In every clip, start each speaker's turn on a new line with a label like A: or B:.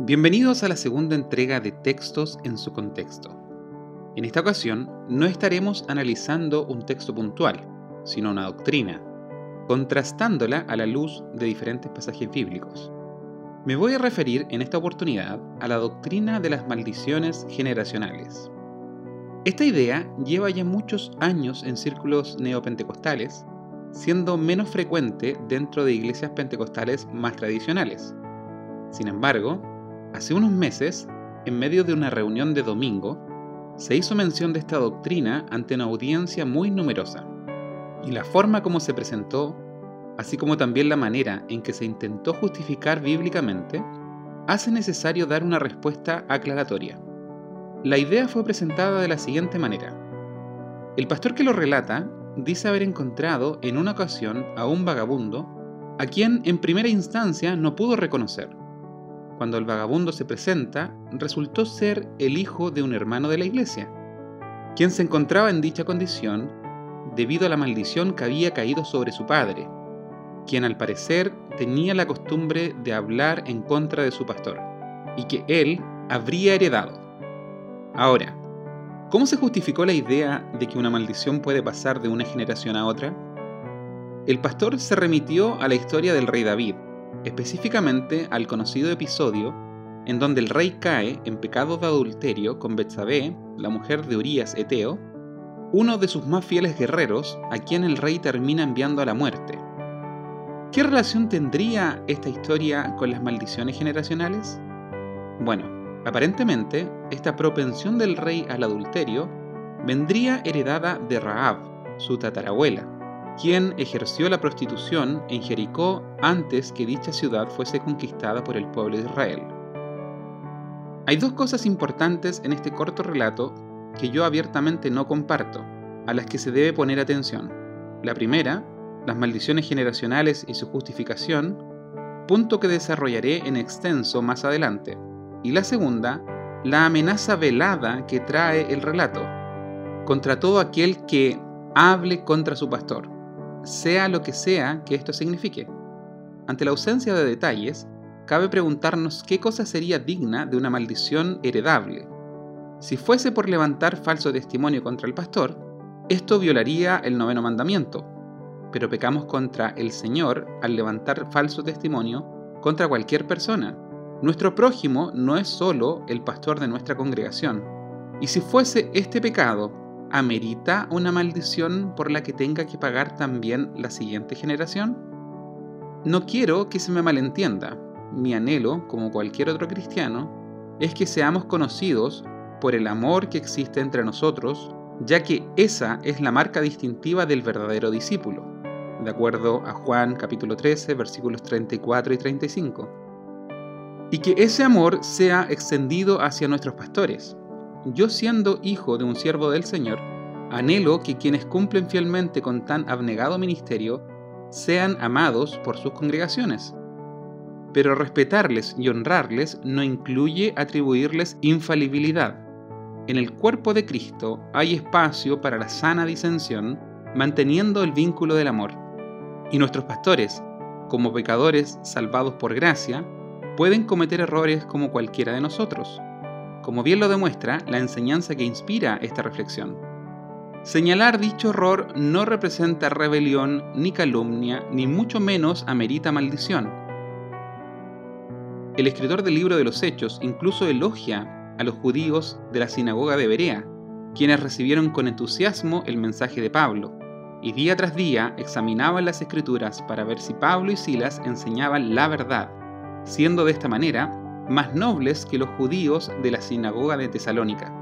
A: Bienvenidos a la segunda entrega de Textos en su contexto. En esta ocasión no estaremos analizando un texto puntual, sino una doctrina, contrastándola a la luz de diferentes pasajes bíblicos. Me voy a referir en esta oportunidad a la doctrina de las maldiciones generacionales. Esta idea lleva ya muchos años en círculos neopentecostales, siendo menos frecuente dentro de iglesias pentecostales más tradicionales. Sin embargo, Hace unos meses, en medio de una reunión de domingo, se hizo mención de esta doctrina ante una audiencia muy numerosa, y la forma como se presentó, así como también la manera en que se intentó justificar bíblicamente, hace necesario dar una respuesta aclaratoria. La idea fue presentada de la siguiente manera. El pastor que lo relata dice haber encontrado en una ocasión a un vagabundo a quien en primera instancia no pudo reconocer cuando el vagabundo se presenta, resultó ser el hijo de un hermano de la iglesia, quien se encontraba en dicha condición debido a la maldición que había caído sobre su padre, quien al parecer tenía la costumbre de hablar en contra de su pastor, y que él habría heredado. Ahora, ¿cómo se justificó la idea de que una maldición puede pasar de una generación a otra? El pastor se remitió a la historia del rey David, específicamente al conocido episodio en donde el rey cae en pecado de adulterio con Betsabé, la mujer de Urías Eteo, uno de sus más fieles guerreros, a quien el rey termina enviando a la muerte. ¿Qué relación tendría esta historia con las maldiciones generacionales? Bueno, aparentemente, esta propensión del rey al adulterio vendría heredada de Raab, su tatarabuela, quien ejerció la prostitución en Jericó antes que dicha ciudad fuese conquistada por el pueblo de Israel. Hay dos cosas importantes en este corto relato que yo abiertamente no comparto, a las que se debe poner atención. La primera, las maldiciones generacionales y su justificación, punto que desarrollaré en extenso más adelante. Y la segunda, la amenaza velada que trae el relato, contra todo aquel que hable contra su pastor sea lo que sea que esto signifique. Ante la ausencia de detalles, cabe preguntarnos qué cosa sería digna de una maldición heredable. Si fuese por levantar falso testimonio contra el pastor, esto violaría el noveno mandamiento, pero pecamos contra el Señor al levantar falso testimonio contra cualquier persona. Nuestro prójimo no es solo el pastor de nuestra congregación. Y si fuese este pecado ¿amerita una maldición por la que tenga que pagar también la siguiente generación? No quiero que se me malentienda. Mi anhelo, como cualquier otro cristiano, es que seamos conocidos por el amor que existe entre nosotros, ya que esa es la marca distintiva del verdadero discípulo, de acuerdo a Juan capítulo 13 versículos 34 y 35. Y que ese amor sea extendido hacia nuestros pastores, yo siendo hijo de un siervo del Señor, anhelo que quienes cumplen fielmente con tan abnegado ministerio sean amados por sus congregaciones. Pero respetarles y honrarles no incluye atribuirles infalibilidad. En el cuerpo de Cristo hay espacio para la sana disensión, manteniendo el vínculo del amor. Y nuestros pastores, como pecadores salvados por gracia, pueden cometer errores como cualquiera de nosotros como bien lo demuestra la enseñanza que inspira esta reflexión. Señalar dicho error no representa rebelión ni calumnia, ni mucho menos amerita maldición. El escritor del libro de los Hechos incluso elogia a los judíos de la sinagoga de Berea, quienes recibieron con entusiasmo el mensaje de Pablo, y día tras día examinaban las escrituras para ver si Pablo y Silas enseñaban la verdad, siendo de esta manera más nobles que los judíos de la sinagoga de Tesalónica.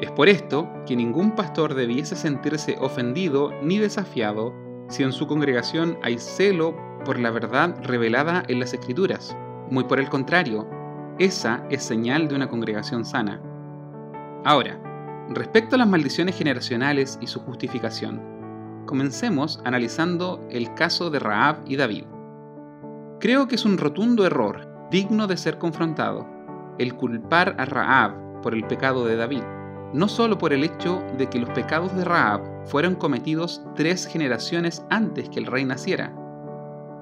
A: Es por esto que ningún pastor debiese sentirse ofendido ni desafiado si en su congregación hay celo por la verdad revelada en las Escrituras. Muy por el contrario, esa es señal de una congregación sana. Ahora, respecto a las maldiciones generacionales y su justificación, comencemos analizando el caso de Raab y David. Creo que es un rotundo error digno de ser confrontado, el culpar a Raab por el pecado de David, no solo por el hecho de que los pecados de Raab fueron cometidos tres generaciones antes que el rey naciera,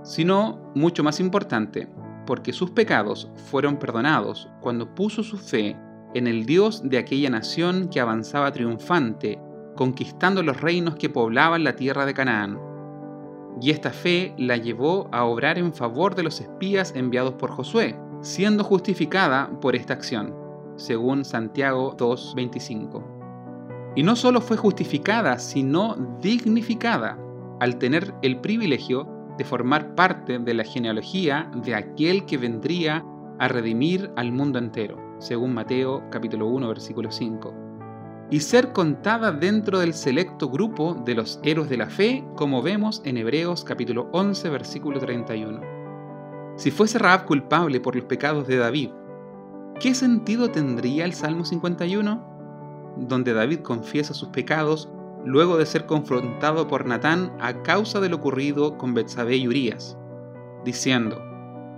A: sino, mucho más importante, porque sus pecados fueron perdonados cuando puso su fe en el Dios de aquella nación que avanzaba triunfante, conquistando los reinos que poblaban la tierra de Canaán. Y esta fe la llevó a obrar en favor de los espías enviados por Josué, siendo justificada por esta acción, según Santiago 2.25. Y no solo fue justificada, sino dignificada, al tener el privilegio de formar parte de la genealogía de aquel que vendría a redimir al mundo entero, según Mateo capítulo 1 versículo 5, y ser contada dentro del selecto grupo de los héroes de la fe, como vemos en Hebreos capítulo 11 versículo 31. Si fuese Raab culpable por los pecados de David, ¿qué sentido tendría el Salmo 51? Donde David confiesa sus pecados luego de ser confrontado por Natán a causa de lo ocurrido con Betsabé y Urías, diciendo,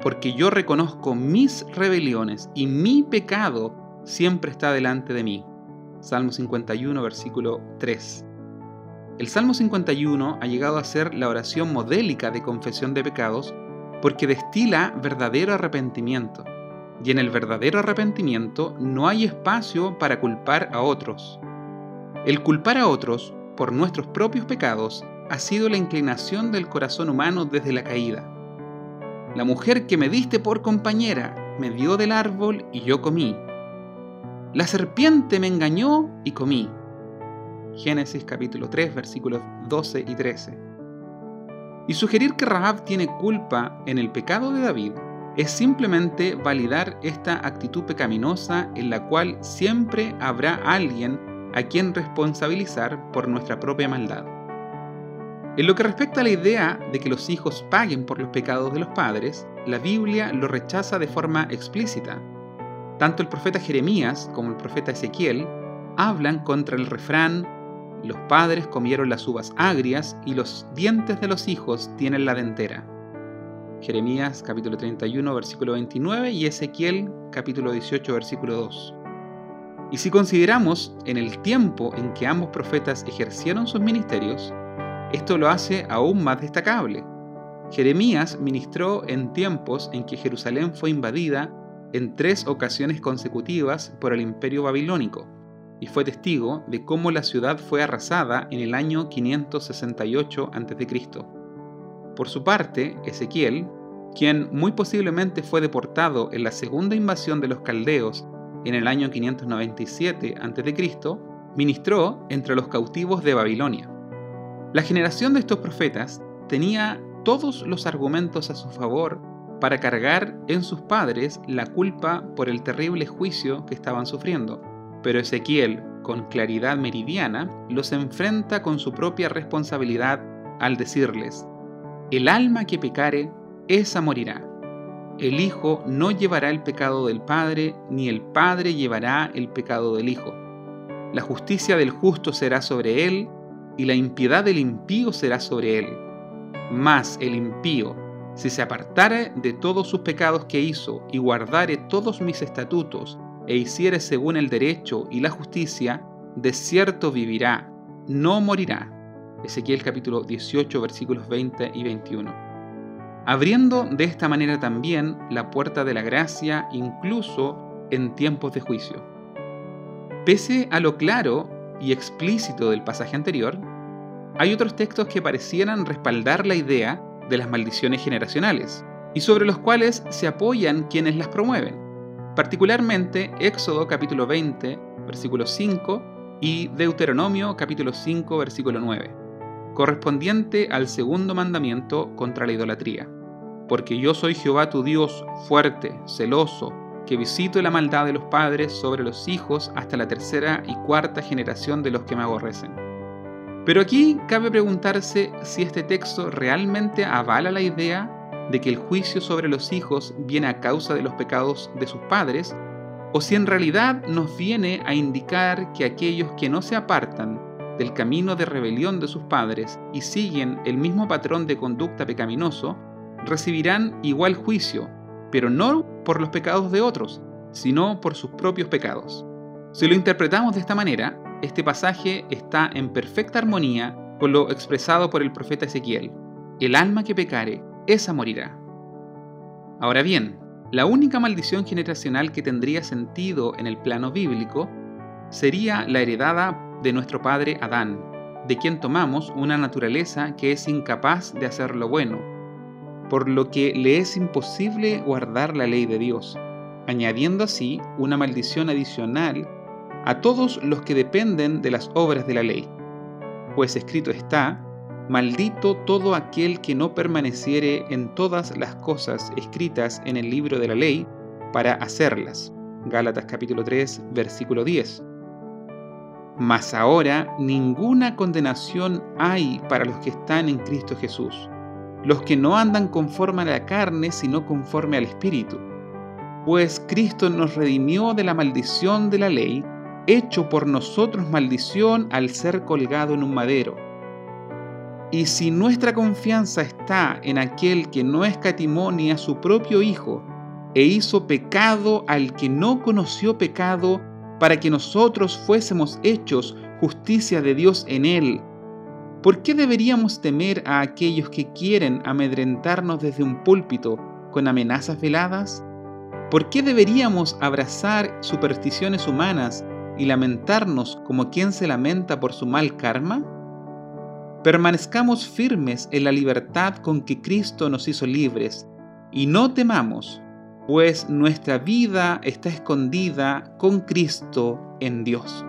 A: porque yo reconozco mis rebeliones y mi pecado siempre está delante de mí. Salmo 51, versículo 3. El Salmo 51 ha llegado a ser la oración modélica de confesión de pecados porque destila verdadero arrepentimiento. Y en el verdadero arrepentimiento no hay espacio para culpar a otros. El culpar a otros por nuestros propios pecados ha sido la inclinación del corazón humano desde la caída. La mujer que me diste por compañera me dio del árbol y yo comí. La serpiente me engañó y comí. Génesis capítulo 3 versículos 12 y 13. Y sugerir que Rahab tiene culpa en el pecado de David es simplemente validar esta actitud pecaminosa en la cual siempre habrá alguien a quien responsabilizar por nuestra propia maldad. En lo que respecta a la idea de que los hijos paguen por los pecados de los padres, la Biblia lo rechaza de forma explícita. Tanto el profeta Jeremías como el profeta Ezequiel hablan contra el refrán los padres comieron las uvas agrias y los dientes de los hijos tienen la dentera. Jeremías capítulo 31 versículo 29 y Ezequiel capítulo 18 versículo 2. Y si consideramos en el tiempo en que ambos profetas ejercieron sus ministerios, esto lo hace aún más destacable. Jeremías ministró en tiempos en que Jerusalén fue invadida en tres ocasiones consecutivas por el imperio babilónico, y fue testigo de cómo la ciudad fue arrasada en el año 568 a.C. Por su parte, Ezequiel, quien muy posiblemente fue deportado en la segunda invasión de los caldeos en el año 597 a.C., ministró entre los cautivos de Babilonia. La generación de estos profetas tenía todos los argumentos a su favor para cargar en sus padres la culpa por el terrible juicio que estaban sufriendo. Pero Ezequiel, con claridad meridiana, los enfrenta con su propia responsabilidad al decirles, el alma que pecare, esa morirá. El Hijo no llevará el pecado del Padre, ni el Padre llevará el pecado del Hijo. La justicia del justo será sobre él, y la impiedad del impío será sobre él. Mas el impío, si se apartare de todos sus pecados que hizo, y guardare todos mis estatutos, e hiciere según el derecho y la justicia, de cierto vivirá, no morirá. Ezequiel capítulo 18 versículos 20 y 21 abriendo de esta manera también la puerta de la gracia incluso en tiempos de juicio. Pese a lo claro y explícito del pasaje anterior, hay otros textos que parecieran respaldar la idea de las maldiciones generacionales y sobre los cuales se apoyan quienes las promueven, particularmente Éxodo capítulo 20, versículo 5 y Deuteronomio capítulo 5, versículo 9, correspondiente al segundo mandamiento contra la idolatría porque yo soy Jehová tu Dios fuerte, celoso, que visito la maldad de los padres sobre los hijos hasta la tercera y cuarta generación de los que me aborrecen. Pero aquí cabe preguntarse si este texto realmente avala la idea de que el juicio sobre los hijos viene a causa de los pecados de sus padres, o si en realidad nos viene a indicar que aquellos que no se apartan del camino de rebelión de sus padres y siguen el mismo patrón de conducta pecaminoso, recibirán igual juicio, pero no por los pecados de otros, sino por sus propios pecados. Si lo interpretamos de esta manera, este pasaje está en perfecta armonía con lo expresado por el profeta Ezequiel. El alma que pecare, esa morirá. Ahora bien, la única maldición generacional que tendría sentido en el plano bíblico sería la heredada de nuestro padre Adán, de quien tomamos una naturaleza que es incapaz de hacer lo bueno, por lo que le es imposible guardar la ley de Dios, añadiendo así una maldición adicional a todos los que dependen de las obras de la ley. Pues escrito está, maldito todo aquel que no permaneciere en todas las cosas escritas en el libro de la ley para hacerlas. Gálatas capítulo 3, versículo 10. Mas ahora ninguna condenación hay para los que están en Cristo Jesús, los que no andan conforme a la carne, sino conforme al Espíritu. Pues Cristo nos redimió de la maldición de la ley, hecho por nosotros maldición al ser colgado en un madero. Y si nuestra confianza está en aquel que no escatimó ni a su propio Hijo, e hizo pecado al que no conoció pecado, para que nosotros fuésemos hechos justicia de Dios en Él. ¿Por qué deberíamos temer a aquellos que quieren amedrentarnos desde un púlpito con amenazas veladas? ¿Por qué deberíamos abrazar supersticiones humanas y lamentarnos como quien se lamenta por su mal karma? Permanezcamos firmes en la libertad con que Cristo nos hizo libres y no temamos pues nuestra vida está escondida con Cristo en Dios.